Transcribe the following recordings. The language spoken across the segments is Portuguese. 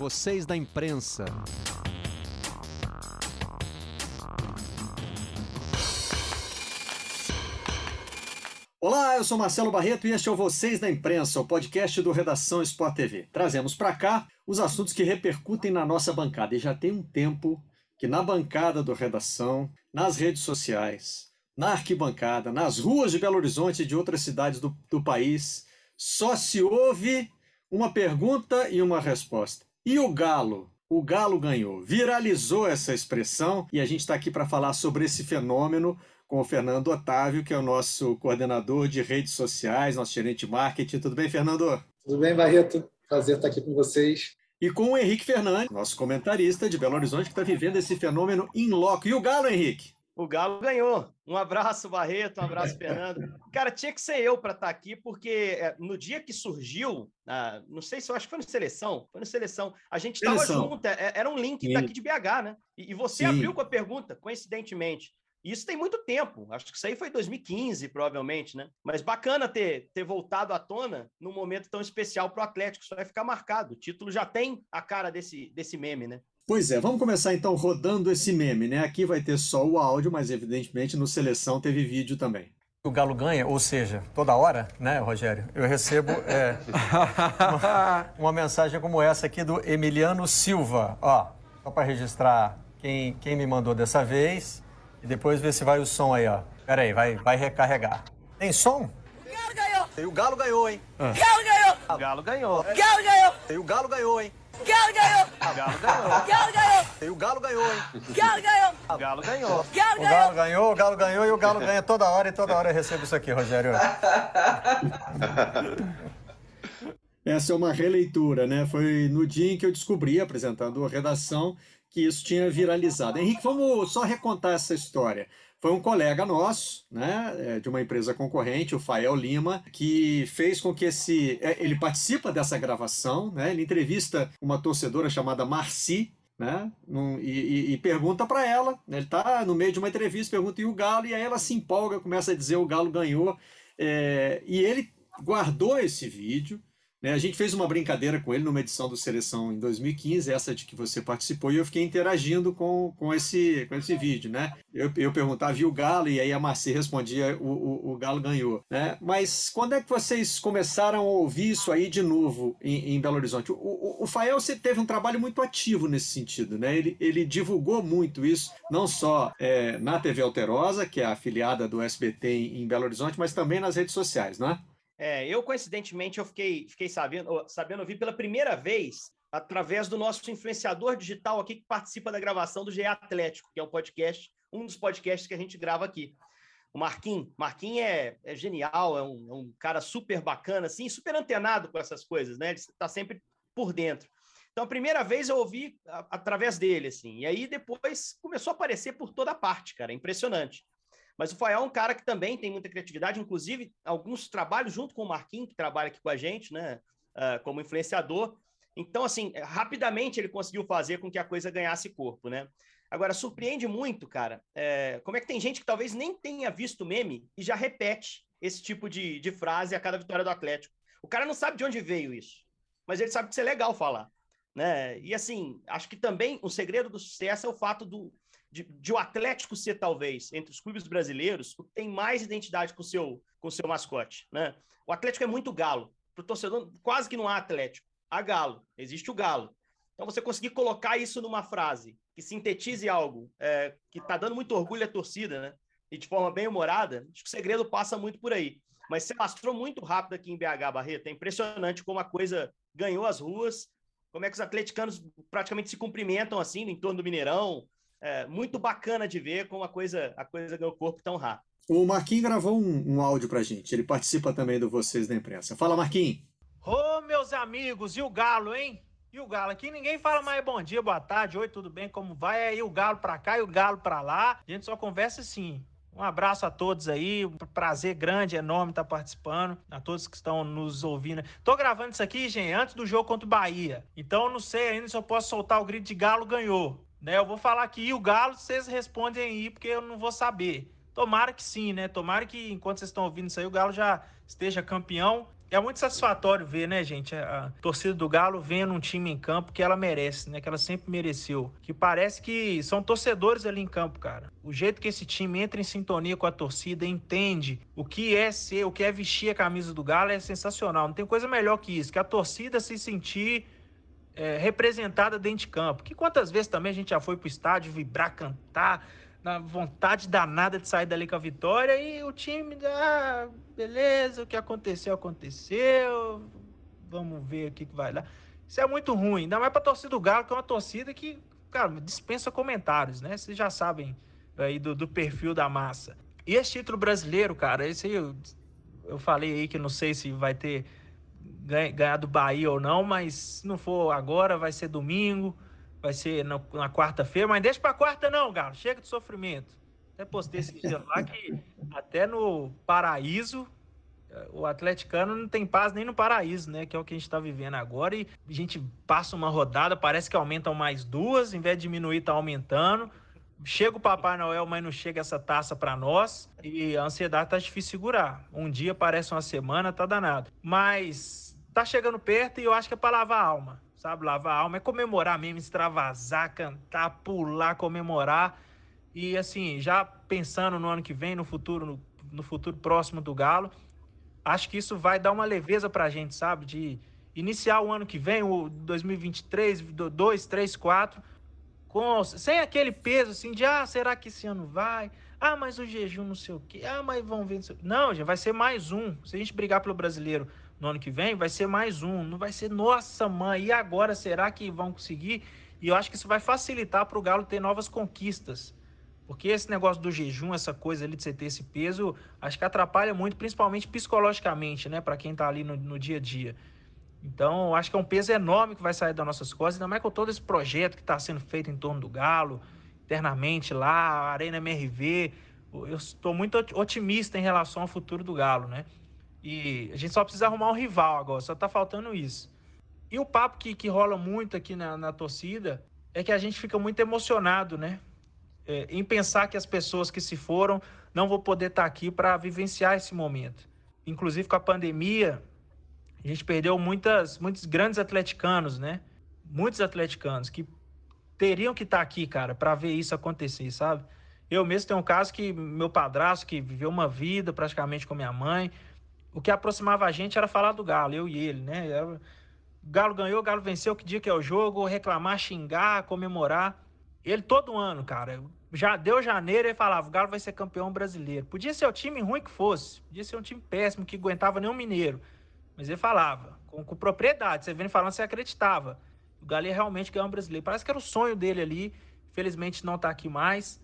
vocês da imprensa. Olá, eu sou Marcelo Barreto e este é o Vocês da Imprensa, o podcast do Redação Sport TV. Trazemos para cá os assuntos que repercutem na nossa bancada. E já tem um tempo que na bancada do Redação, nas redes sociais, na arquibancada, nas ruas de Belo Horizonte e de outras cidades do, do país, só se ouve uma pergunta e uma resposta. E o Galo? O Galo ganhou. Viralizou essa expressão e a gente está aqui para falar sobre esse fenômeno com o Fernando Otávio, que é o nosso coordenador de redes sociais, nosso gerente de marketing. Tudo bem, Fernando? Tudo bem, Barreto? Prazer estar aqui com vocês. E com o Henrique Fernandes, nosso comentarista de Belo Horizonte, que está vivendo esse fenômeno in loco. E o Galo, Henrique? O Galo ganhou. Um abraço, Barreto, um abraço, Fernando. Cara, tinha que ser eu para estar aqui, porque é, no dia que surgiu, ah, não sei se eu acho que foi no Seleção, foi no Seleção, a gente estava junto, é, era um link Sim. daqui de BH, né? E, e você Sim. abriu com a pergunta, coincidentemente. Isso tem muito tempo, acho que isso aí foi 2015, provavelmente, né? Mas bacana ter, ter voltado à tona num momento tão especial para o Atlético, isso vai ficar marcado. O título já tem a cara desse, desse meme, né? Pois é, vamos começar então rodando esse meme, né? Aqui vai ter só o áudio, mas evidentemente no Seleção teve vídeo também. O Galo ganha, ou seja, toda hora, né, Rogério? Eu recebo é, uma, uma, mensagem como essa aqui do Emiliano Silva. Ó, só para registrar quem, quem me mandou dessa vez. E depois ver se vai o som aí, ó. Pera aí, vai, vai recarregar. Tem som? O Galo ganhou! E o Galo ganhou, hein? Ah. Galo ganhou! O Galo ganhou! Galo ganhou! E o Galo ganhou, hein? Galo ganhou! O Galo ganhou! Galo ganhou! E o Galo ganhou, hein? Galo ganhou! O Galo ganhou! Galo o Galo ganhou, o Galo ganhou e o Galo ganha toda hora e toda hora eu recebo isso aqui, Rogério. Essa é uma releitura, né? Foi no dia em que eu descobri, apresentando a redação, que isso tinha viralizado. Henrique, vamos só recontar essa história foi um colega nosso, né, é, de uma empresa concorrente, o Fael Lima, que fez com que esse. É, ele participa dessa gravação, né, ele entrevista uma torcedora chamada Marci, né? Num, e, e, pergunta para ela, né? ele está no meio de uma entrevista, pergunta e o Galo, e aí ela se empolga, começa a dizer o Galo ganhou, é, e ele guardou esse vídeo, né? A gente fez uma brincadeira com ele numa edição do Seleção em 2015, essa de que você participou, e eu fiquei interagindo com, com, esse, com esse vídeo. Né? Eu, eu perguntava, viu o Galo? E aí a Marci respondia, o, o, o, Galo ganhou. Né? Mas quando é que vocês começaram a ouvir isso aí de novo em, em Belo Horizonte? O, o, o Fael teve um trabalho muito ativo nesse sentido. Né? Ele, ele divulgou muito isso, não só é, na TV Alterosa, que é afiliada do SBT em, Belo Horizonte, mas também nas redes sociais, né? Eu, coincidentemente, eu fiquei, fiquei sabendo, sabendo ouvir pela primeira vez através do nosso influenciador digital aqui que participa da gravação do GE Atlético, que é um podcast, um dos podcasts que a gente grava aqui. O Marquinhos. Marquinhos é, é genial, é um, é um, cara super bacana, assim, super antenado com essas coisas, né? Ele está sempre por dentro. Então, a primeira vez eu ouvi através dele, assim, e aí depois começou a aparecer por toda parte, cara, é impressionante. Mas o Fael é um cara que também tem muita criatividade, inclusive alguns trabalhos junto com o Marquinhos, que trabalha aqui com a gente, né, uh, como influenciador. Então, assim, rapidamente ele conseguiu fazer com que a coisa ganhasse corpo, né? Agora, surpreende muito, cara, é, como é que tem gente que talvez nem tenha visto meme e já repete esse tipo de, de frase a cada vitória do Atlético. O cara não sabe de onde veio isso, mas ele sabe que isso é legal falar. Né? E assim, acho que também o segredo do sucesso é o fato do, de, de, o Atlético ser, talvez, entre os clubes brasileiros, o que tem mais identidade com o seu, com o seu mascote. Né? O Atlético é muito galo. Para o torcedor, quase que não há Atlético. Há galo. Existe o galo. Então, você conseguir colocar isso numa frase que sintetize algo é, que está dando muito orgulho à torcida, né? E de forma bem humorada, acho que o segredo passa muito por aí. Mas você mostrou muito rápido aqui em BH, Barreto. É impressionante como a coisa ganhou as ruas, como é que os atleticanos praticamente se cumprimentam assim no entorno do Mineirão, é, muito bacana de ver como a coisa, a coisa ganhou corpo tão rápido. O Marquinhos gravou um, um áudio pra gente. Ele participa também do Vocês da Imprensa. Fala, Marquinhos. Ô, meus amigos, e o Galo, hein? E o Galo? Aqui ninguém fala mais bom dia, boa tarde, oi, tudo bem, como vai? Aí o Galo pra cá e o Galo pra lá. A gente só conversa assim. Um abraço a todos aí, um prazer grande, enorme estar participando, a todos que estão nos ouvindo. Tô gravando isso aqui, gente, antes do jogo contra o Bahia. Então não sei ainda se eu posso soltar o grito de Galo ganhou. Né? Eu vou falar aqui, o Galo, vocês respondem aí, porque eu não vou saber. Tomara que sim, né? Tomara que enquanto vocês estão ouvindo isso aí, o Galo já esteja campeão. É muito satisfatório ver, né, gente, a torcida do Galo vendo um time em campo que ela merece, né, que ela sempre mereceu. Que parece que são torcedores ali em campo, cara. O jeito que esse time entra em sintonia com a torcida, entende o que é ser, o que é vestir a camisa do Galo é sensacional. Não tem coisa melhor que isso, que a torcida se sentir é, representada dentro de campo. Que quantas vezes também a gente já foi pro estádio vibrar, cantar, na vontade danada de sair dali com a vitória e o time, ah, beleza, o que aconteceu, aconteceu, vamos ver o que, vai dar. Isso é muito ruim, ainda mais pra torcida do Galo, que é uma torcida que, cara, dispensa comentários, né? Vocês já sabem aí do, do perfil da massa. E esse título brasileiro, cara, esse aí eu, eu falei aí que não sei se vai ter ganhar do Bahia ou não, mas se não for agora, vai ser domingo vai ser na, na quarta-feira, mas deixa para quarta não, Galo, chega de sofrimento. Até postei esse dia lá que até no paraíso eh, o atleticano não tem paz nem no paraíso, né? Que é o que a gente está vivendo agora. E a gente passa uma rodada, parece que aumentam mais duas, em vez de diminuir, tá aumentando. Chega o Papai Noel, mas não chega essa taça para nós. E a ansiedade tá difícil segurar. Um dia parece uma semana, tá danado. Mas tá chegando perto e eu acho que é para lavar a alma sabe? Lavar a alma, é comemorar mesmo, extravasar, cantar, pular, comemorar. E assim, já pensando no ano que vem, no futuro, no, no futuro próximo do Galo, acho que isso vai dar uma leveza pra gente, sabe? De iniciar o ano que vem, o 2023, 2, 3, 4, com, sem aquele peso assim de, ah, será que esse ano vai? Ah, mas o jejum não sei o quê. Ah, mas vão ver. Não, já vai ser mais um. Se a gente brigar pelo brasileiro no ano que vem, vai ser mais um. Não vai ser, nossa mãe, e agora será que vão conseguir? E eu acho que isso vai facilitar para o Galo ter novas conquistas. Porque esse negócio do jejum, essa coisa ali de você ter esse peso, acho que atrapalha muito, principalmente psicologicamente, né? Para quem está ali no, no, dia a dia. Então, acho que é um peso enorme que vai sair das nossas costas, ainda mais com todo esse projeto que está sendo feito em torno do Galo, internamente lá, Arena MRV. Eu estou muito otimista em relação ao futuro do Galo, né? E a gente só precisa arrumar um rival agora, só tá faltando isso. E o papo que, que rola muito aqui na, na torcida é que a gente fica muito emocionado, né? É, em pensar que as pessoas que se foram não vão poder estar tá aqui para vivenciar esse momento. Inclusive com a pandemia, a gente perdeu muitas, muitos grandes atleticanos, né? Muitos atleticanos que teriam que estar tá aqui, cara, para ver isso acontecer, sabe? Eu mesmo tenho um caso que meu padrasto, que viveu uma vida praticamente com minha mãe, o que aproximava a gente era falar do Galo, eu e ele, né? o Galo ganhou, Galo venceu, que dia que é o jogo, reclamar, xingar, comemorar. Ele todo ano, cara, já deu janeiro e falava, o Galo vai ser campeão brasileiro. Podia ser o time ruim que fosse, podia ser um time péssimo, que aguentava nem um mineiro. Mas ele falava, com, com propriedade, você vendo falando, você acreditava. O Galo ia realmente ganhar um brasileiro. Parece que era o sonho dele ali, felizmente não tá aqui mais.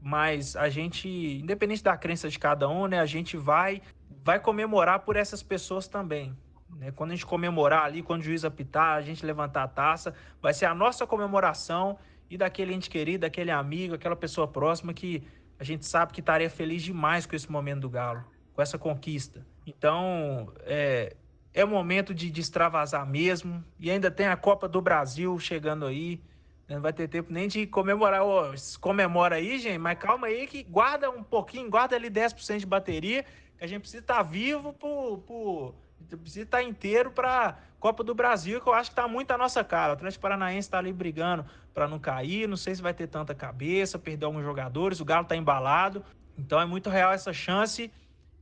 Mas a gente, independente da crença de cada um, né, a gente vai vai comemorar por essas pessoas também. Né? Quando a gente comemorar ali, quando o juiz apitar, a gente levantar a taça, vai ser a nossa comemoração e daquele ente querido, daquele amigo, aquela pessoa próxima que a gente sabe que estaria feliz demais com esse momento do Galo, com essa conquista. Então, é, é momento de, de extravasar mesmo. E ainda tem a Copa do Brasil chegando aí. Não vai ter tempo nem de comemorar. Oh, comemora aí, gente, mas calma aí que guarda um pouquinho, guarda ali 10% de bateria a gente precisa estar vivo por, por precisa estar inteiro para Copa do Brasil, que eu acho que está muito a nossa cara. O Atlético Paranaense está ali brigando para não cair, não sei se vai ter tanta cabeça, perder alguns jogadores, o Galo está embalado, então é muito real essa chance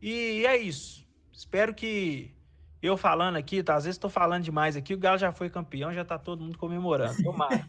e é isso. Espero que eu falando aqui, tá? Às vezes estou falando demais aqui, o Galo já foi campeão, já está todo mundo comemorando. Tomara.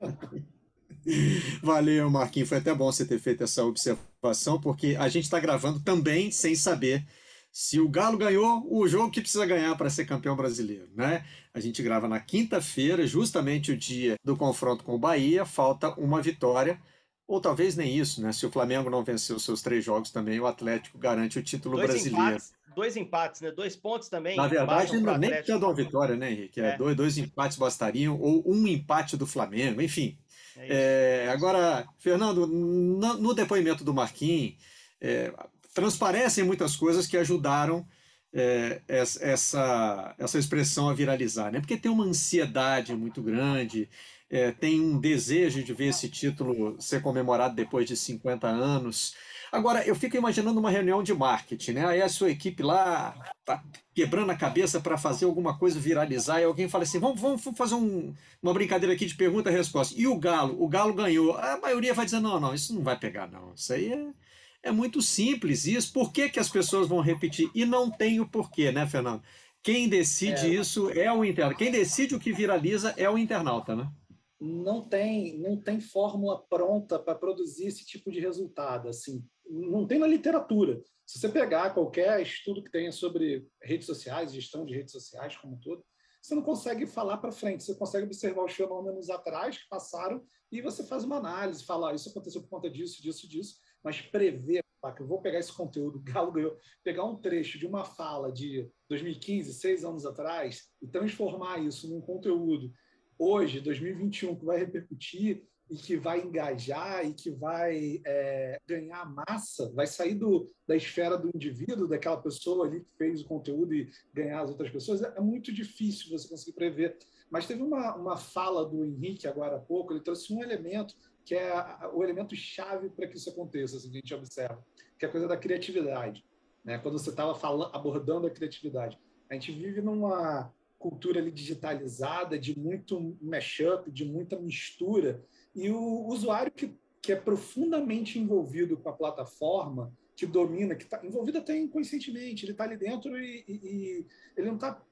Valeu, Marquinhos. Foi até bom você ter feito essa observação, porque a gente está gravando também sem saber se o Galo ganhou o jogo que precisa ganhar para ser campeão brasileiro, né? A gente grava na quinta-feira, justamente o dia do confronto com o Bahia, falta uma vitória, ou talvez nem isso, né? Se o Flamengo não vencer os seus três jogos também, o Atlético garante o título dois brasileiro. Empates, dois empates, né? Dois pontos também. Na verdade, ainda nem precisa de uma vitória, né, Henrique? É, é. Dois, dois empates bastariam, ou um empate do Flamengo, enfim. É, é agora, Fernando, no, no, depoimento do Marquinhos, é, transparecem muitas coisas que ajudaram é, essa, essa expressão a viralizar, né? Porque tem uma ansiedade muito grande, é, tem um desejo de ver esse título ser comemorado depois de 50 anos. Agora, eu fico imaginando uma reunião de marketing, né? Aí a sua equipe lá tá quebrando a cabeça para fazer alguma coisa viralizar, e alguém fala assim: vamos, vamos fazer um, uma brincadeira aqui de pergunta e resposta. E o Galo? O Galo ganhou. A maioria vai dizer: não, não, isso não vai pegar, não. Isso aí é, é muito simples. Isso, por que, que as pessoas vão repetir? E não tem o porquê, né, Fernando? Quem decide é. isso é o internauta. Quem decide o que viraliza é o internauta, né? Não tem, não tem fórmula pronta para produzir esse tipo de resultado. Assim, não tem na literatura. Se você pegar qualquer estudo que tenha sobre redes sociais, gestão de redes sociais como um todo, você não consegue falar para frente. Você consegue observar os fenômenos atrás que passaram e você faz uma análise, falar ah, isso aconteceu por conta disso, disso, disso, mas prever que eu vou pegar esse conteúdo, Galo ganhou, pegar um trecho de uma fala de 2015, seis anos atrás, e transformar isso num conteúdo hoje, 2021, que vai repercutir e que vai engajar e que vai é, ganhar massa, vai sair do, da esfera do indivíduo, daquela pessoa ali que fez o conteúdo e ganhar as outras pessoas, é, é muito difícil você conseguir prever. Mas teve uma, uma fala do Henrique agora há pouco, ele trouxe um elemento que é o elemento chave para que isso aconteça, assim, que a gente observa, que é a coisa da criatividade. Né? Quando você estava abordando a criatividade, a gente vive numa cultura ali digitalizada, de muito mashup, de muita mistura, e o usuário que, que é profundamente envolvido com a plataforma, que domina, que está envolvido até inconscientemente, ele está ali dentro e, e, e ele não está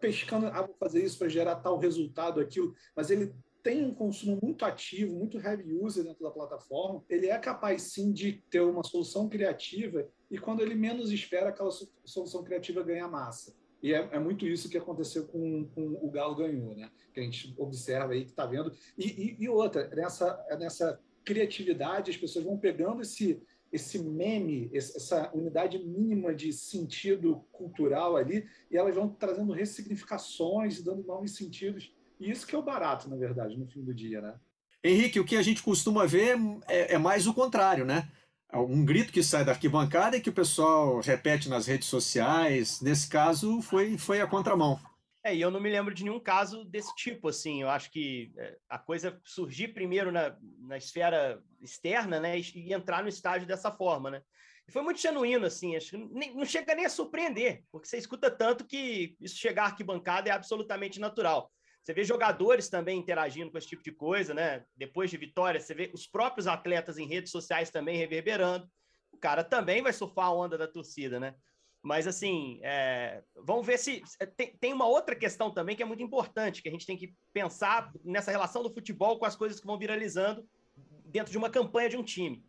pescando, ah, vou fazer isso para gerar tal resultado, aquilo, mas ele tem um consumo muito ativo, muito heavy user dentro da plataforma, ele é capaz sim de ter uma solução criativa e quando ele menos espera, aquela solução criativa ganha massa. E é, é muito isso que aconteceu com, com, o Galo ganhou, né? Que a gente observa aí, que está vendo. E, e, e, outra, nessa, nessa criatividade, as pessoas vão pegando esse, esse meme, essa unidade mínima de sentido cultural ali, e elas vão trazendo ressignificações, dando novos sentidos e isso que é o barato, na verdade, no fim do dia, né? Henrique, o que a gente costuma ver é, é mais o contrário, né? Um grito que sai da arquibancada e que o pessoal repete nas redes sociais. Nesse caso, foi, foi a contramão. É, e eu não me lembro de nenhum caso desse tipo, assim. Eu acho que é, a coisa surgir primeiro na, na esfera externa, né? E entrar no estágio dessa forma, né? E foi muito genuíno, assim. Acho nem, não chega nem a surpreender, porque você escuta tanto que isso chegar à arquibancada é absolutamente natural. Você vê jogadores também interagindo com esse tipo de coisa, né? Depois de vitória, você vê os próprios atletas em redes sociais também reverberando. O cara também vai surfar a onda da torcida, né? Mas, assim, é... vamos ver se. É, tem, tem uma outra questão também que é muito importante, que a gente tem que pensar nessa relação do futebol com as coisas que vão viralizando dentro de uma campanha de um time.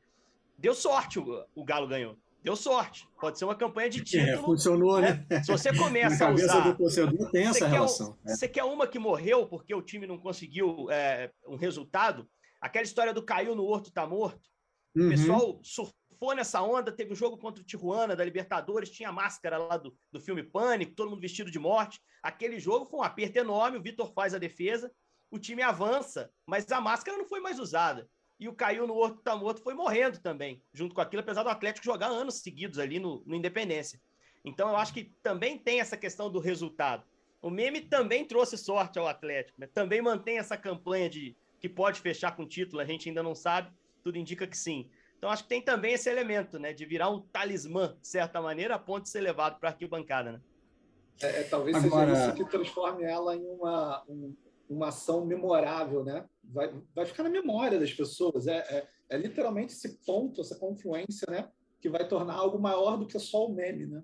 Deu sorte, o, o Galo ganhou deu sorte. Pode ser uma campanha de é, título. É, funcionou, né? Se você começa a usar. do torcedor tem essa relação. Quer, Você quer uma que morreu porque o time não conseguiu é, um resultado? Aquela história do caiu no Horto tá morto. Uhum. O pessoal surfou nessa onda. Teve um jogo contra o Tijuana da Libertadores, tinha a máscara lá do, do filme Pânico, todo mundo vestido de morte. Aquele jogo foi um aperto enorme. O Vitor faz a defesa, o time avança, mas a máscara não foi mais usada e o caiu no outro tá morto foi morrendo também, junto com aquilo, apesar do Atlético jogar anos seguidos ali no, no Independência. Então eu acho que também tem essa questão do resultado. O meme também trouxe sorte ao Atlético, né? também mantém essa campanha de que pode fechar com título, a gente ainda não sabe, tudo indica que sim. Então acho que tem também esse elemento, né, de virar um talismã, de certa maneira, a ponto de ser levado para a arquibancada, né? É, é, talvez Agora... seja isso que transforme ela em uma, um, uma ação memorável, né? Vai, vai ficar na memória das pessoas. É, é, é, literalmente esse ponto, essa confluência, né? Que vai tornar algo maior do que só o meme, né?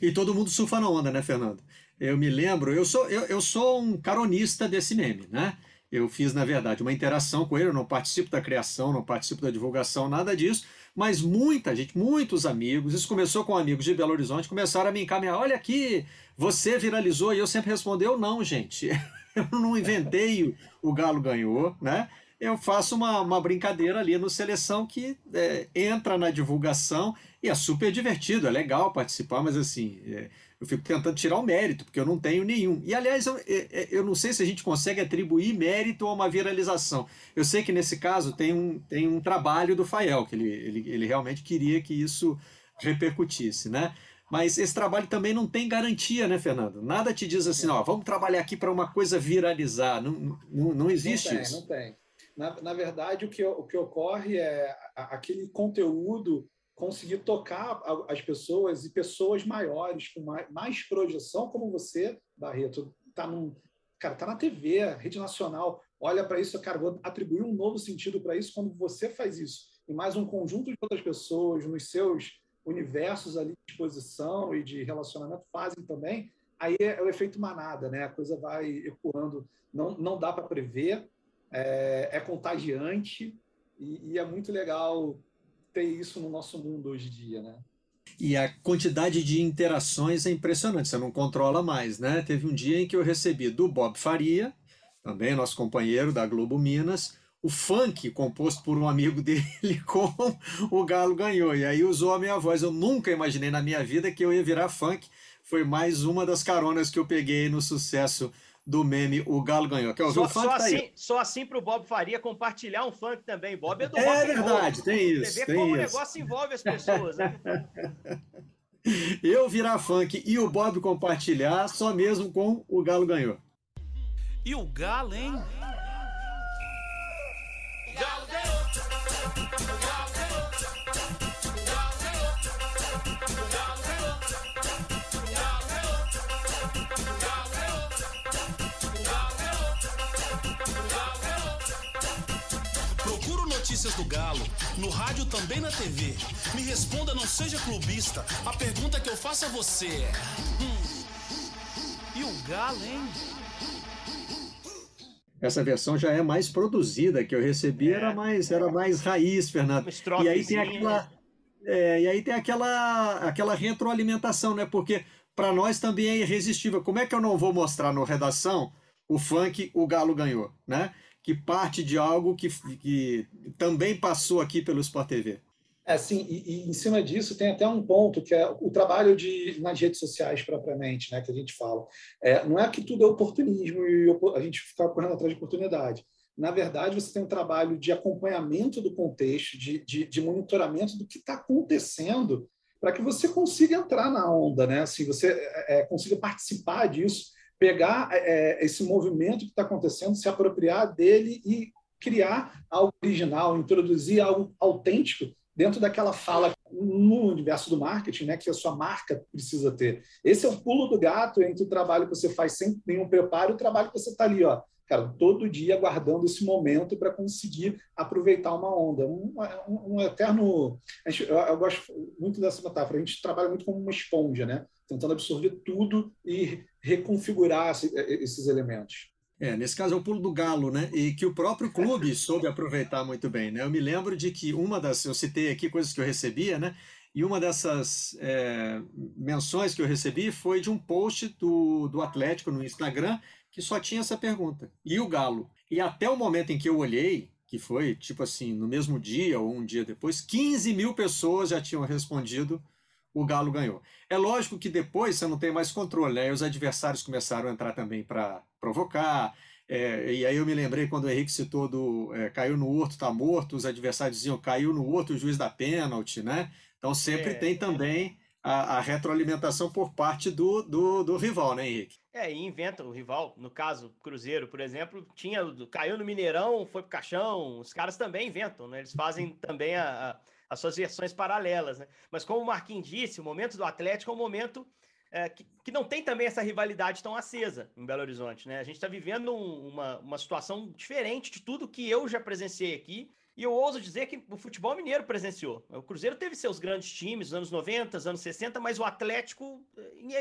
E todo mundo surfa na onda, né, Fernando? Eu me lembro, eu sou, eu, eu sou um caronista desse meme, né? Eu fiz, na verdade, uma interação com ele, eu não participo da criação, não participo da divulgação, nada disso, mas muita gente, muitos amigos, isso começou com amigos de Belo Horizonte, começaram a me encaminhar, olha aqui, você viralizou, e eu sempre respondi, eu não, gente, eu não inventei o, Galo ganhou, né? Eu faço uma, uma brincadeira ali no Seleção que é, entra na divulgação e é super divertido, é legal participar, mas assim, é, eu fico tentando tirar o mérito, porque eu não tenho nenhum. E aliás, eu, é, é, eu não sei se a gente consegue atribuir mérito a uma viralização. Eu sei que nesse caso tem um, tem um trabalho do Fael, que ele, ele, ele realmente queria que isso repercutisse, né? Mas esse trabalho também não tem garantia, né, Fernando? Nada te diz assim, ó, vamos trabalhar aqui para uma coisa viralizar. Não, não, não existe não tem, isso. Não tem. Na, na verdade, o que, o que ocorre é aquele conteúdo conseguir tocar as pessoas e pessoas maiores, com mais, mais projeção, como você, Barreto, está num, cara, tá na TV, rede nacional, olha para isso, cara, vou atribuir um novo sentido para isso quando você faz isso. E mais um conjunto de outras pessoas nos seus universos ali de exposição e de relacionamento fazem também, aí é o efeito manada, né? A coisa vai ecoando, não, não dá para prever, é, é contagiante e, e, é muito legal ter isso no nosso mundo hoje em dia, né? E a quantidade de interações é impressionante, você não controla mais, né? Teve um dia em que eu recebi do Bob Faria, também nosso companheiro da Globo Minas, o funk composto por um amigo dele com o Galo ganhou. E aí usou a minha voz. Eu nunca imaginei na minha vida que eu ia virar funk. Foi mais uma das caronas que eu peguei no sucesso do meme O Galo Ganhou. Quer ouvir só, o funk? Só tá assim, só assim para o Bob Faria compartilhar um funk também. Bob é do É verdade, tem isso. Você vê tem como isso. o negócio envolve as pessoas, né? eu virar funk e o Bob compartilhar só mesmo com O Galo Ganhou. E o Galo, hein? Do Galo, no rádio também na TV. Me responda, não seja clubista. A pergunta que eu faço a você é: hum, e o Galo, hein? Essa versão já é mais produzida, que eu recebi É. era mais era mais raiz, Fernando. E aí tem aquela é, e aí tem aquela aquela retroalimentação, né? Porque para nós também é irresistível. Como é que eu não vou mostrar no redação o funk o Galo ganhou, né? Que parte de algo que, que também passou aqui pelo Sport TV. É, sim, e, e em cima disso tem até um ponto que é o trabalho de, nas redes sociais propriamente, né, que a gente fala. É, não é que tudo é oportunismo e a gente ficar correndo atrás de oportunidade. Na verdade, você tem um trabalho de acompanhamento do contexto, de, de, de monitoramento do que está acontecendo, para que você consiga entrar na onda, né? Assim, você é, é, consiga participar disso, pegar é, esse movimento que está acontecendo, se apropriar dele e criar algo original, introduzir algo autêntico dentro daquela fala no universo do marketing, né, que a sua marca precisa ter. Esse é o pulo do gato entre o trabalho que você faz sem nenhum preparo e o trabalho que você está ali, ó, cara, todo dia aguardando esse momento para conseguir aproveitar uma onda. Um, um, um eterno. gente- eu, eu gosto muito dessa metáfora. A gente trabalha muito como uma esponja, né? Tentando absorver tudo e reconfigurar esse- esses elementos. É, nesse caso é o pulo do galo, né? E que o próprio clube soube aproveitar muito bem, né? Eu me lembro de que uma das, eu citei aqui coisas que eu recebia, né? E uma dessas é, menções que eu recebi foi de um post do, do Atlético no Instagram que só tinha essa pergunta. E o galo? E até o momento em que eu olhei, que foi tipo assim, no mesmo dia ou um dia depois, 15 mil pessoas já tinham respondido o Galo ganhou. É lógico que depois você não tem mais controle, né? E os adversários começaram a entrar também para provocar. é, e aí eu me lembrei quando o Henrique citou do é, caiu no horto, tá morto, os adversários diziam caiu no horto, o juiz da pênalti, né? Então sempre É. tem também a, a retroalimentação por parte do, do, do rival, né, Henrique? É, e inventa o rival. No caso, Cruzeiro, por exemplo, tinha caiu no Mineirão, foi pro caixão. Os caras também inventam, né? Eles fazem também a, a, as suas versões paralelas, né? Mas como o Marquinhos disse, o momento do Atlético é um momento é, que, que não tem também essa rivalidade tão acesa em Belo Horizonte, né? A gente está vivendo um- uma, uma situação diferente de tudo que eu já presenciei aqui. E eu ouso dizer que o futebol mineiro presenciou. O Cruzeiro teve seus grandes times nos anos 90, anos 60, mas o Atlético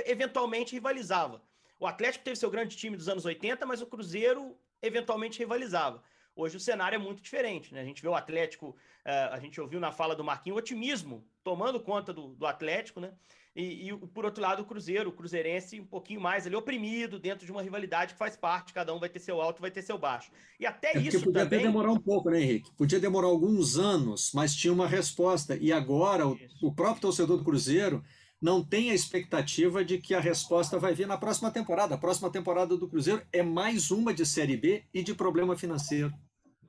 eventualmente rivalizava. O Atlético teve seu grande time dos anos 80, mas o Cruzeiro eventualmente rivalizava. Hoje o cenário é muito diferente, né? A gente vê o Atlético, a gente ouviu na fala do Marquinhos, o otimismo tomando conta do, do Atlético, né? E, e, por outro lado, o Cruzeiro, o Cruzeirense, um pouquinho mais ali oprimido dentro de uma rivalidade que faz parte, cada um vai ter seu alto, vai ter seu baixo. E até É isso podia também. até demorar um pouco, né, Henrique? Podia demorar alguns anos, mas tinha uma resposta. E agora o, o próprio torcedor do Cruzeiro não tem a expectativa de que a resposta vai vir na próxima temporada. A próxima temporada do Cruzeiro é mais uma de Série B e de problema financeiro.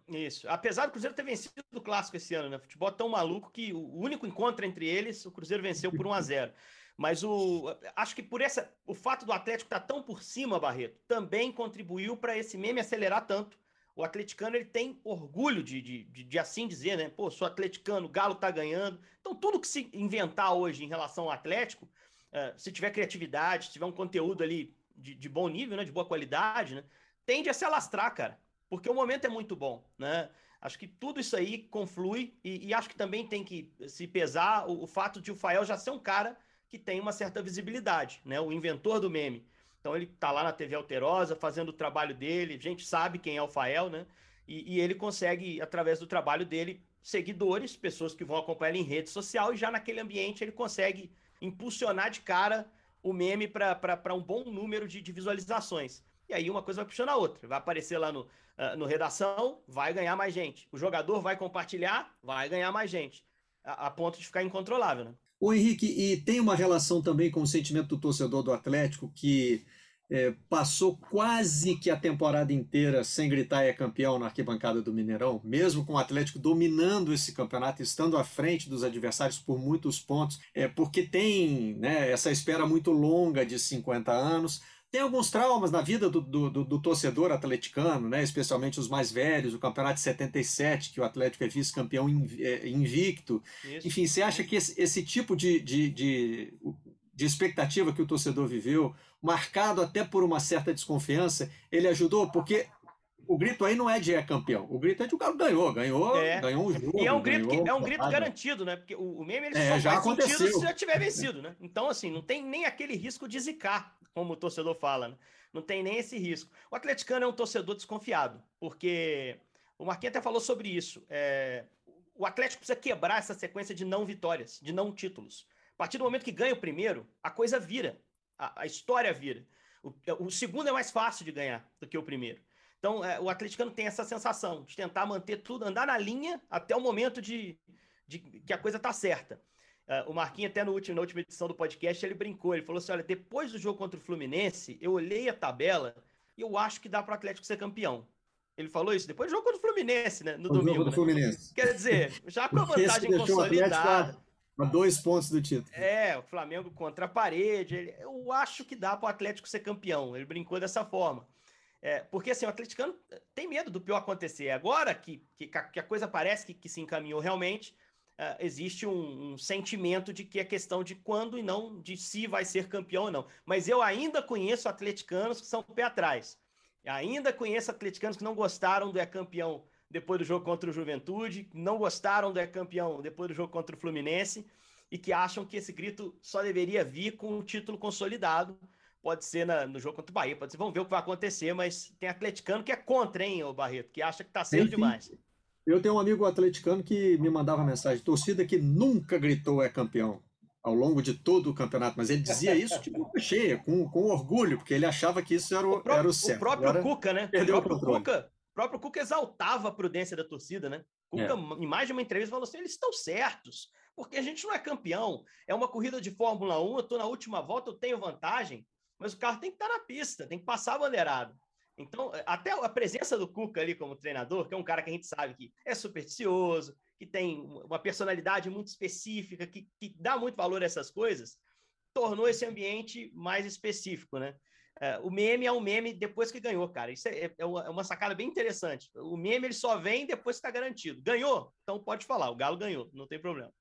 Isso. Apesar do Cruzeiro ter vencido o clássico esse ano, né? Futebol é tão maluco que o único encontro entre eles, o Cruzeiro venceu por 1 a 0. Mas o, acho que por essa, o fato do Atlético estar tá tão por cima, Barreto, também contribuiu para esse meme acelerar tanto. O atleticano ele tem orgulho de, de, de, de, assim dizer, né? Pô, sou atleticano, Galo tá ganhando. Então, tudo que se inventar hoje em relação ao Atlético, uh, se tiver criatividade, se tiver um conteúdo ali de, de bom nível, né? De boa qualidade, né? Tende a se alastrar, cara. Porque o momento é muito bom, né? Acho que tudo isso aí conflui e, e acho que também tem que se pesar o, o fato de o Fael já ser um cara que tem uma certa visibilidade, né? O inventor do meme. Então ele tá lá na TV Alterosa fazendo o trabalho dele, a gente sabe quem é o Fael, né? E, e, ele consegue, através do trabalho dele, seguidores, pessoas que vão acompanhar ele em rede social, e já naquele ambiente ele consegue impulsionar de cara o meme para um bom número de, de, visualizações. E aí uma coisa vai puxando a outra. Vai aparecer lá no, uh, no redação, vai ganhar mais gente. O jogador vai compartilhar, vai ganhar mais gente. A, a ponto de ficar incontrolável, né? O Henrique, e tem uma relação também com o sentimento do torcedor do Atlético que é, passou quase que a temporada inteira sem gritar é campeão na arquibancada do Mineirão, mesmo com o Atlético dominando esse campeonato, estando à frente dos adversários por muitos pontos, é, porque tem né, essa espera muito longa de 50 anos. Tem alguns traumas na vida do, do, do, do torcedor atleticano, né, especialmente os mais velhos, o campeonato de 77, que o Atlético é vice-campeão é, invicto. Isso. Enfim, você acha que esse, esse tipo de, de, de de expectativa que o torcedor viveu, marcado até por uma certa desconfiança, ele ajudou, porque o grito aí não é de é campeão, o grito é de o Galo ganhou, ganhou, é. ganhou um jogo. E é um grito, que, é um grito garantido, né? Porque o, o meme ele é, só já faz aconteceu. sentido se já tiver vencido, né? Então, assim, não tem nem aquele risco de zicar, como o torcedor fala, né? Não tem nem esse risco. O atleticano é um torcedor desconfiado, porque o Marquinhos até falou sobre isso. É... O Atlético precisa quebrar essa sequência de não vitórias, de não títulos. A partir do momento que ganha o primeiro, a coisa vira, a, a história vira. O, o, segundo é mais fácil de ganhar do que o primeiro. Então, é, o atleticano tem essa sensação de tentar manter tudo, andar na linha até o momento de, de que a coisa tá certa. Uh, o Marquinhos, até no último, na última edição do podcast, ele brincou. Ele falou assim: olha, depois do jogo contra o Fluminense, eu olhei a tabela e eu acho que dá para o Atlético ser campeão. Ele falou isso depois do jogo contra o Fluminense, né? No o domingo. Jogo do né? Fluminense. Quer dizer, já com a vantagem consolidada. A dois pontos do título. É, o Flamengo contra a parede. Eu acho que dá para o Atlético ser campeão. Ele brincou dessa forma. É, porque assim, o atleticano tem medo do pior acontecer. Agora que, que, que a coisa parece que, que se encaminhou realmente, uh, existe um, um, sentimento de que é questão de quando e não de se vai ser campeão ou não. Mas eu ainda conheço atleticanos que são pé atrás. Eu ainda conheço atleticanos que não gostaram do é campeão depois do jogo contra o Juventude, não gostaram do é campeão depois do jogo contra o Fluminense e que acham que esse grito só deveria vir com o título consolidado. Pode ser na, no jogo contra o Bahia, pode ser, vamos ver o que vai acontecer, mas tem atleticano que é contra, hein, o Barreto, que acha que tá cedo demais. Eu tenho um amigo atleticano que me mandava mensagem, torcida que nunca gritou é campeão ao longo de todo o campeonato, mas ele dizia isso de boca cheia, com, com orgulho, porque ele achava que isso era o, o próprio, era o certo. O próprio Agora, Cuca, né? Perdeu o próprio o Cuca, próprio Cuca exaltava a prudência da torcida, né? Cuca, é. em mais de uma entrevista, falou assim: eles estão certos, porque a gente não é campeão. É uma corrida de Fórmula 1, eu estou na última volta, eu tenho vantagem, mas o carro tem que estar tá na pista, tem que passar a bandeirada. Então, até a presença do Cuca ali como treinador, que é um cara que a gente sabe que é supersticioso, que tem uma personalidade muito específica, que, que dá muito valor a essas coisas, tornou esse ambiente mais específico, né? É, o meme é um meme depois que ganhou, cara. Isso é, é, é, uma sacada bem interessante. O meme ele só vem depois que está garantido. Ganhou? Então pode falar, o Galo ganhou, não tem problema.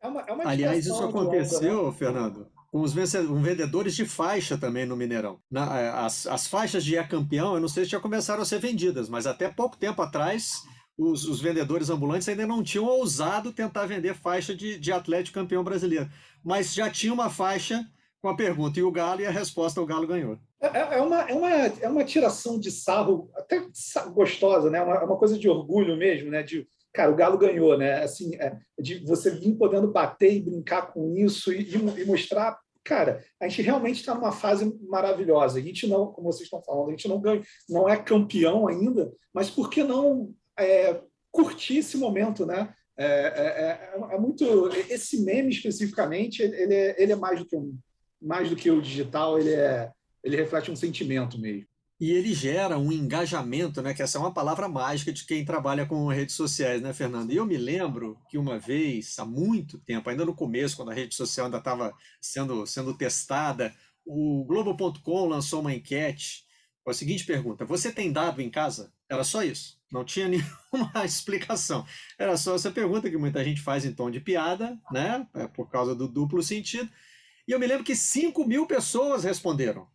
É uma, é uma Aliás, isso aconteceu, né? Fernando, com os vendedores de faixa também no Mineirão. Na, é, as, as faixas de é campeão, eu não sei se já começaram a ser vendidas, mas até pouco tempo atrás os, os, vendedores ambulantes ainda não tinham ousado tentar vender faixa de, de Atlético campeão brasileiro. Mas já tinha uma faixa com a pergunta e o Galo e a resposta o Galo ganhou. É, é, é, uma, é, uma, é uma tiração de sarro até gostosa, né? Uma, uma coisa de orgulho mesmo, né? De, cara, o Galo ganhou, né? Assim, é, de você vir podendo bater e brincar com isso e, e mostrar, cara, a gente realmente está numa fase maravilhosa. A gente não, como vocês estão falando, a gente não ganha, não é campeão ainda, mas por que não é, curtir esse momento, né? É, é, é, é muito esse meme especificamente, ele é, ele é mais do que um mais do que o digital, ele, é, ele reflete um sentimento mesmo. E ele gera um engajamento, né? Que essa é uma palavra mágica de quem trabalha com redes sociais, né, Fernando? E eu me lembro que uma vez, há muito tempo, ainda no começo, quando a rede social ainda estava sendo, sendo testada, o Globo.com lançou uma enquete com a seguinte pergunta: Você tem dado em casa? Era só isso. Não tinha nenhuma explicação. Era só essa pergunta que muita gente faz em tom de piada, né? É por causa do duplo sentido. E eu me lembro que 5 mil pessoas responderam.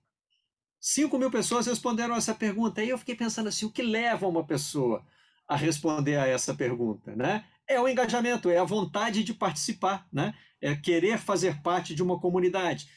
5 mil pessoas responderam essa pergunta. E eu fiquei pensando assim: o que leva uma pessoa a responder a essa pergunta, né? É o engajamento, é a vontade de participar, né? É querer fazer parte de uma comunidade.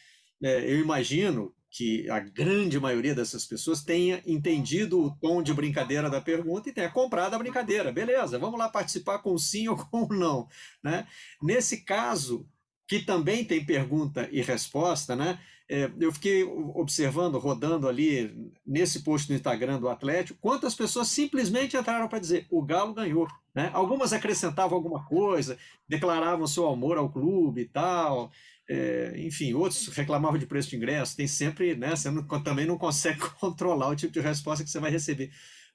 É, eu imagino que a grande maioria dessas pessoas tenha entendido o tom de brincadeira da pergunta e tenha comprado a brincadeira. Beleza, vamos lá participar com sim ou com não. Né? Nesse caso, que também tem pergunta e resposta, né? É, eu fiquei observando, rodando ali nesse post no Instagram do Atlético, quantas pessoas simplesmente entraram para dizer o Galo ganhou. Né? Algumas acrescentavam alguma coisa, declaravam seu amor ao clube e tal. É, enfim, outros reclamavam de preço de ingresso, tem sempre, né? Você não, também não consegue controlar o tipo de resposta que você vai receber.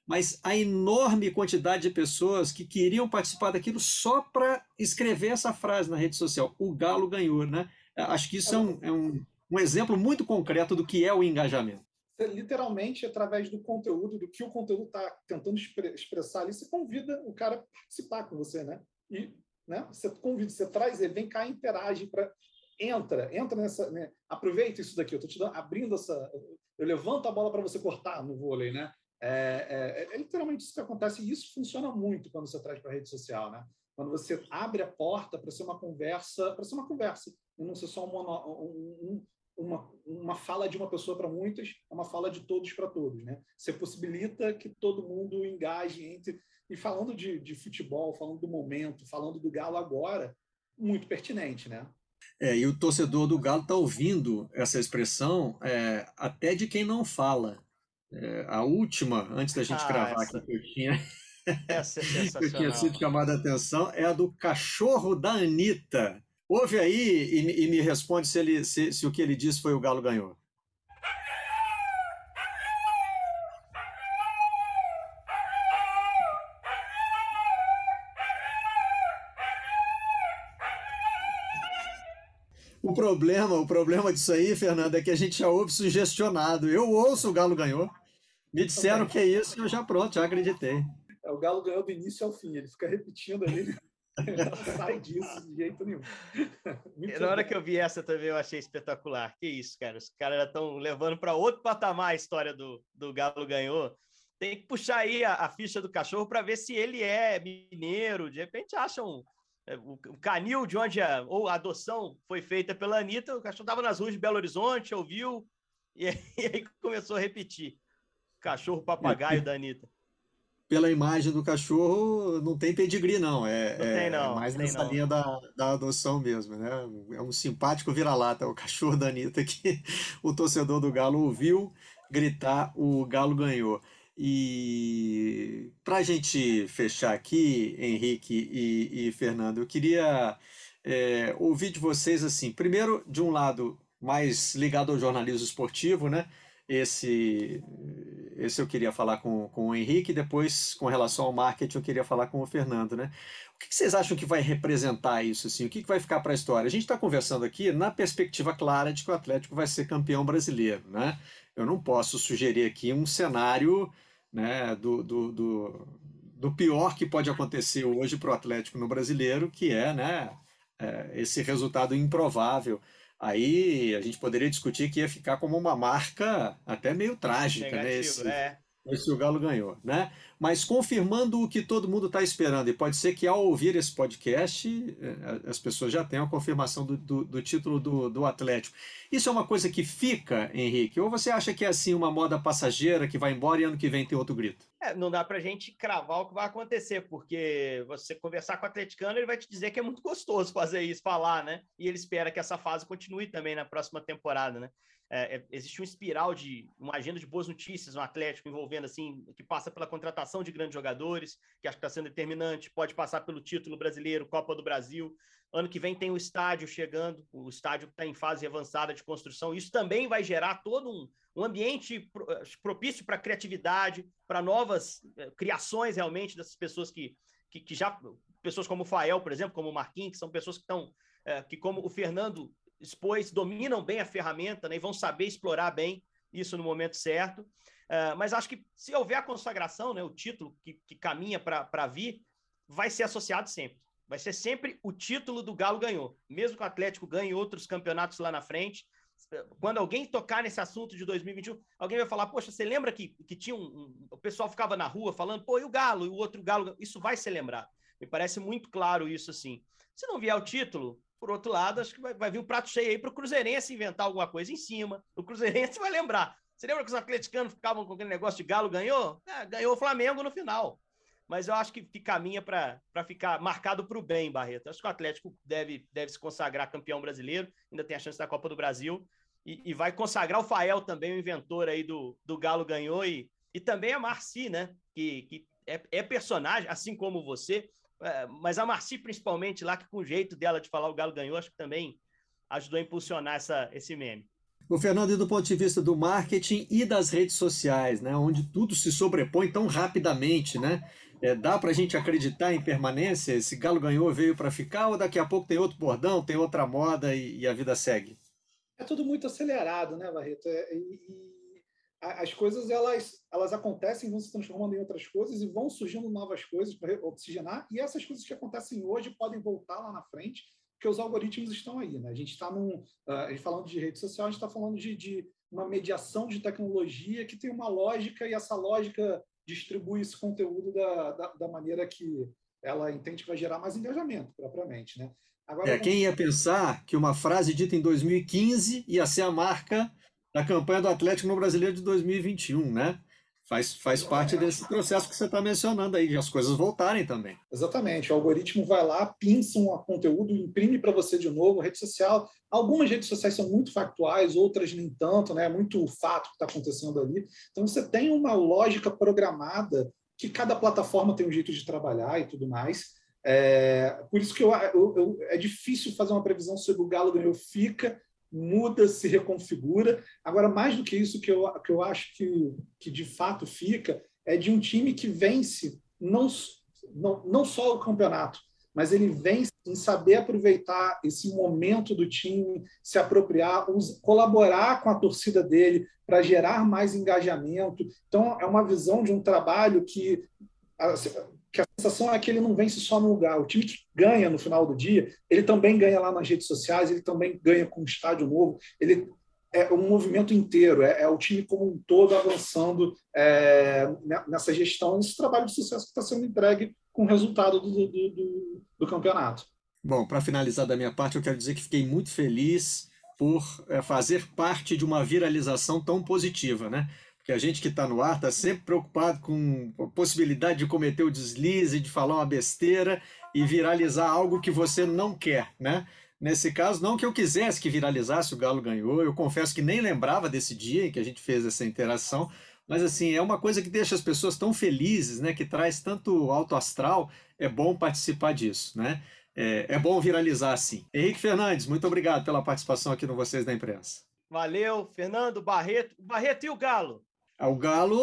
Mas a enorme quantidade de pessoas que queriam participar daquilo só para escrever essa frase na rede social: o Galo ganhou, né? Acho que isso é um, é um, um exemplo muito concreto do que é o engajamento. Você, literalmente, através do conteúdo, do que o conteúdo está tentando expressar ali, você convida o cara a participar com você, né? E né, você convida, você traz ele, vem cá, interage para entra, entra nessa, né? aproveita isso daqui, eu estou te dando, abrindo essa, eu levanto a bola para você cortar no vôlei, né? É, é, é, literalmente isso que acontece e isso funciona muito quando você traz para a rede social, né? Quando você abre a porta para ser uma conversa, para ser uma conversa, e não ser só uma, um, uma, uma fala de uma pessoa para muitas, é uma fala de todos para todos, né? Você possibilita que todo mundo engaje entre e falando de, de futebol, falando do momento, falando do Galo agora, muito pertinente, né? É, e o torcedor do Galo está ouvindo essa expressão é, até de quem não fala. É, a última, antes da gente ah, gravar essa... aqui, que eu tinha, essa é eu tinha sido chamada a atenção, é a do cachorro da Anitta. Ouve aí e, e me responde se, ele, se, se o que ele disse foi o Galo ganhou. O problema, o problema disso aí, Fernando, é que a gente já ouve sugestionado. Eu ouço o Galo ganhou. Me disseram que é isso e eu já pronto, já acreditei. É, o Galo ganhou do início ao fim. Ele fica repetindo ali. não sai disso de jeito nenhum. Muito Na hora que eu vi essa também, eu achei espetacular. Que isso, cara. Os caras estão levando para outro patamar a história do, do Galo ganhou. Tem que puxar aí a, a ficha do cachorro para ver se ele é mineiro. De repente acham é, o, canil de onde a, ou a adoção foi feita pela Anitta, o cachorro estava nas ruas de Belo Horizonte, ouviu, e, e aí começou a repetir. Cachorro papagaio da Anitta. Pela imagem do cachorro, não tem pedigree, não. É, não é, tem, não. é mais nessa não. linha da, da adoção mesmo, né? É um simpático vira-lata, o cachorro da Anitta, que o torcedor do Galo ouviu gritar: o Galo ganhou. E para a gente fechar aqui, Henrique e, e Fernando, eu queria é, ouvir de vocês assim, primeiro de um lado mais ligado ao jornalismo esportivo, né? Esse, esse eu queria falar com, com o Henrique, depois com relação ao marketing eu queria falar com o Fernando, né? O que vocês acham que vai representar isso? Assim? O que vai ficar para a história? A gente está conversando aqui na perspectiva clara de que o Atlético vai ser campeão brasileiro, né? Eu não posso sugerir aqui um cenário né, do, do, do, do pior que pode acontecer hoje para o Atlético no brasileiro, que é, né, é, esse resultado improvável. Aí a gente poderia discutir que ia ficar como uma marca até meio trágica, né, Negativo, né? Esse, é. Esse o Galo ganhou, né? mas confirmando o que todo mundo está esperando. E pode ser que ao ouvir esse podcast, eh, as pessoas já tenham a confirmação do, do, do título do, do, Atlético. Isso é uma coisa que fica, Henrique? Ou você acha que é assim uma moda passageira que vai embora e ano que vem tem outro grito? É, não dá para a gente cravar o que vai acontecer, porque você conversar com o atleticano, ele vai te dizer que é muito gostoso fazer isso, falar, né? E ele espera que essa fase continue também na próxima temporada, né? É, é, existe uma espiral de uma agenda de boas notícias no Atlético envolvendo assim que passa pela contratação de grandes jogadores, que acho que está sendo determinante, pode passar pelo título brasileiro, Copa do Brasil. Ano que vem tem o estádio chegando, o estádio está em fase avançada de construção. Isso também vai gerar todo um, um ambiente propício para criatividade, para novas eh, criações realmente dessas pessoas que, que, que, já pessoas como o Fael, por exemplo, como o Marquinhos, que são pessoas que estão é, que como o Fernando expôs, dominam bem a ferramenta né, e vão saber explorar bem isso no momento certo. Uh, mas acho que se houver a consagração, né, o título que, que caminha para vir, vai ser associado sempre. Vai ser sempre o título do Galo ganhou. Mesmo que o Atlético ganhe outros campeonatos lá na frente, quando alguém tocar nesse assunto de 2021, alguém vai falar: Poxa, você lembra que, que tinha um, um, O pessoal ficava na rua falando, pô, e o Galo, e o outro Galo. Isso vai ser lembrado. Me parece muito claro isso, assim. Se não vier o título, por outro lado, acho que vai, vai vir um prato cheio aí para o Cruzeirense inventar alguma coisa em cima. O Cruzeirense vai lembrar. Você lembra que os atleticanos ficavam com aquele negócio de Galo ganhou? É, ganhou o Flamengo no final. Mas eu acho que, caminha para ficar marcado para o bem, Barreto. Acho que o Atlético deve, deve se consagrar campeão brasileiro, ainda tem a chance da Copa do Brasil. E, e vai consagrar o Fael também, o inventor aí do, do Galo ganhou. E, e também a Marci, né? Que, que é, é personagem, assim como você, mas a Marci, principalmente, lá que com o jeito dela de falar o Galo ganhou, acho que também ajudou a impulsionar essa, esse meme. O Fernando, e do ponto de vista do marketing e das redes sociais, né, onde tudo se sobrepõe tão rapidamente, né? É, dá para a gente acreditar em permanência? Esse Galo ganhou, veio para ficar, ou daqui a pouco tem outro bordão, tem outra moda e, e a vida segue? É tudo muito acelerado, né, Barreto? É, e, as coisas elas, elas acontecem, vão se transformando em outras coisas e vão surgindo novas coisas para oxigenar. E essas coisas que acontecem hoje podem voltar lá na frente, porque os algoritmos estão aí. Né? A gente está num. Uh, falando de rede social, a gente está falando de, de uma mediação de tecnologia que tem uma lógica e essa lógica distribui esse conteúdo da, da, da maneira que ela entende que vai gerar mais engajamento propriamente. Né? Agora, é, quem ia pensar que uma frase dita em 2015 ia ser a marca da campanha do Atlético no Brasileiro de 2021, né? Faz, faz parte desse processo que você está mencionando aí, de as coisas voltarem também. Exatamente. O algoritmo vai lá, pinça um conteúdo, imprime para você de novo, rede social. Algumas redes sociais são muito factuais, outras nem tanto, né? É muito fato que está acontecendo ali. Então você tem uma lógica programada que cada plataforma tem um jeito de trabalhar e tudo mais. É, por isso que eu, eu, eu, é difícil fazer uma previsão sobre o Galo ganhou fica muda, se reconfigura. Agora, mais do que isso, que eu, que eu acho que, que de fato fica é de um time que vence não, não, não só o campeonato, mas ele vence em saber aproveitar esse momento do time, se apropriar, colaborar com a torcida dele para gerar mais engajamento. Então, é uma visão de um trabalho que que a sensação é que ele não vence só no lugar. O time que ganha no final do dia, ele também ganha lá nas redes sociais, ele também ganha com o estádio novo. Ele é um movimento inteiro, é, é o time como um todo avançando é, nessa gestão, nesse trabalho de sucesso que está sendo entregue com o resultado do, do, do, do campeonato. Bom, para finalizar da minha parte, eu quero dizer que fiquei muito feliz por é, fazer parte de uma viralização tão positiva, né? Que a gente que está no ar está sempre preocupado com a possibilidade de cometer o deslize, de falar uma besteira e viralizar algo que você não quer, né? Nesse caso, não que eu quisesse que viralizasse, o Galo ganhou. Eu confesso que nem lembrava desse dia em que a gente fez essa interação, mas assim, é uma coisa que deixa as pessoas tão felizes, né? Que traz tanto alto astral. É bom participar disso, né? É, é bom viralizar assim. Henrique Fernandes, muito obrigado pela participação aqui no Vocês da Imprensa. Valeu, Fernando, Barreto. Barreto e o Galo? O Galo,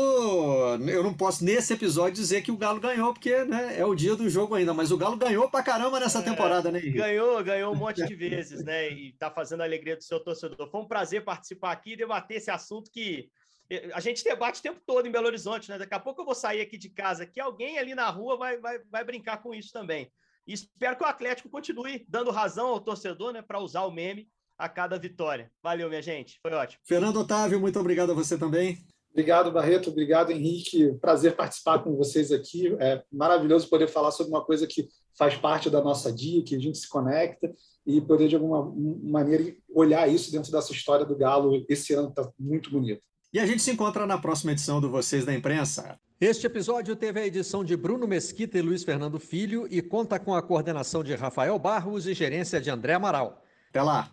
eu não posso nesse episódio dizer que o Galo ganhou, porque né, é o dia do jogo ainda, mas o Galo ganhou pra caramba nessa é, temporada, né, Henrique? Ganhou, ganhou um monte de vezes, né? E tá fazendo a alegria do seu torcedor. Foi um prazer participar aqui e debater esse assunto que eh, a gente debate o tempo todo em Belo Horizonte, né? Daqui a pouco eu vou sair aqui de casa, que alguém ali na rua vai, vai, vai brincar com isso também. E espero que o Atlético continue dando razão ao torcedor, né, para usar o meme a cada vitória. Valeu, minha gente. Foi ótimo. Fernando Otávio, muito obrigado a você também. Obrigado, Barreto. Obrigado, Henrique. Prazer participar com vocês aqui. É maravilhoso poder falar sobre uma coisa que faz parte da nossa dia, que a gente se conecta e poder, de alguma maneira, olhar isso dentro dessa história do Galo. Esse ano está muito bonito. E a gente se encontra na próxima edição do Vocês da Imprensa. Este episódio teve a edição de Bruno Mesquita e Luiz Fernando Filho e conta com a coordenação de Rafael Barros e gerência de André Amaral. Até lá!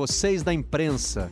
vocês da imprensa.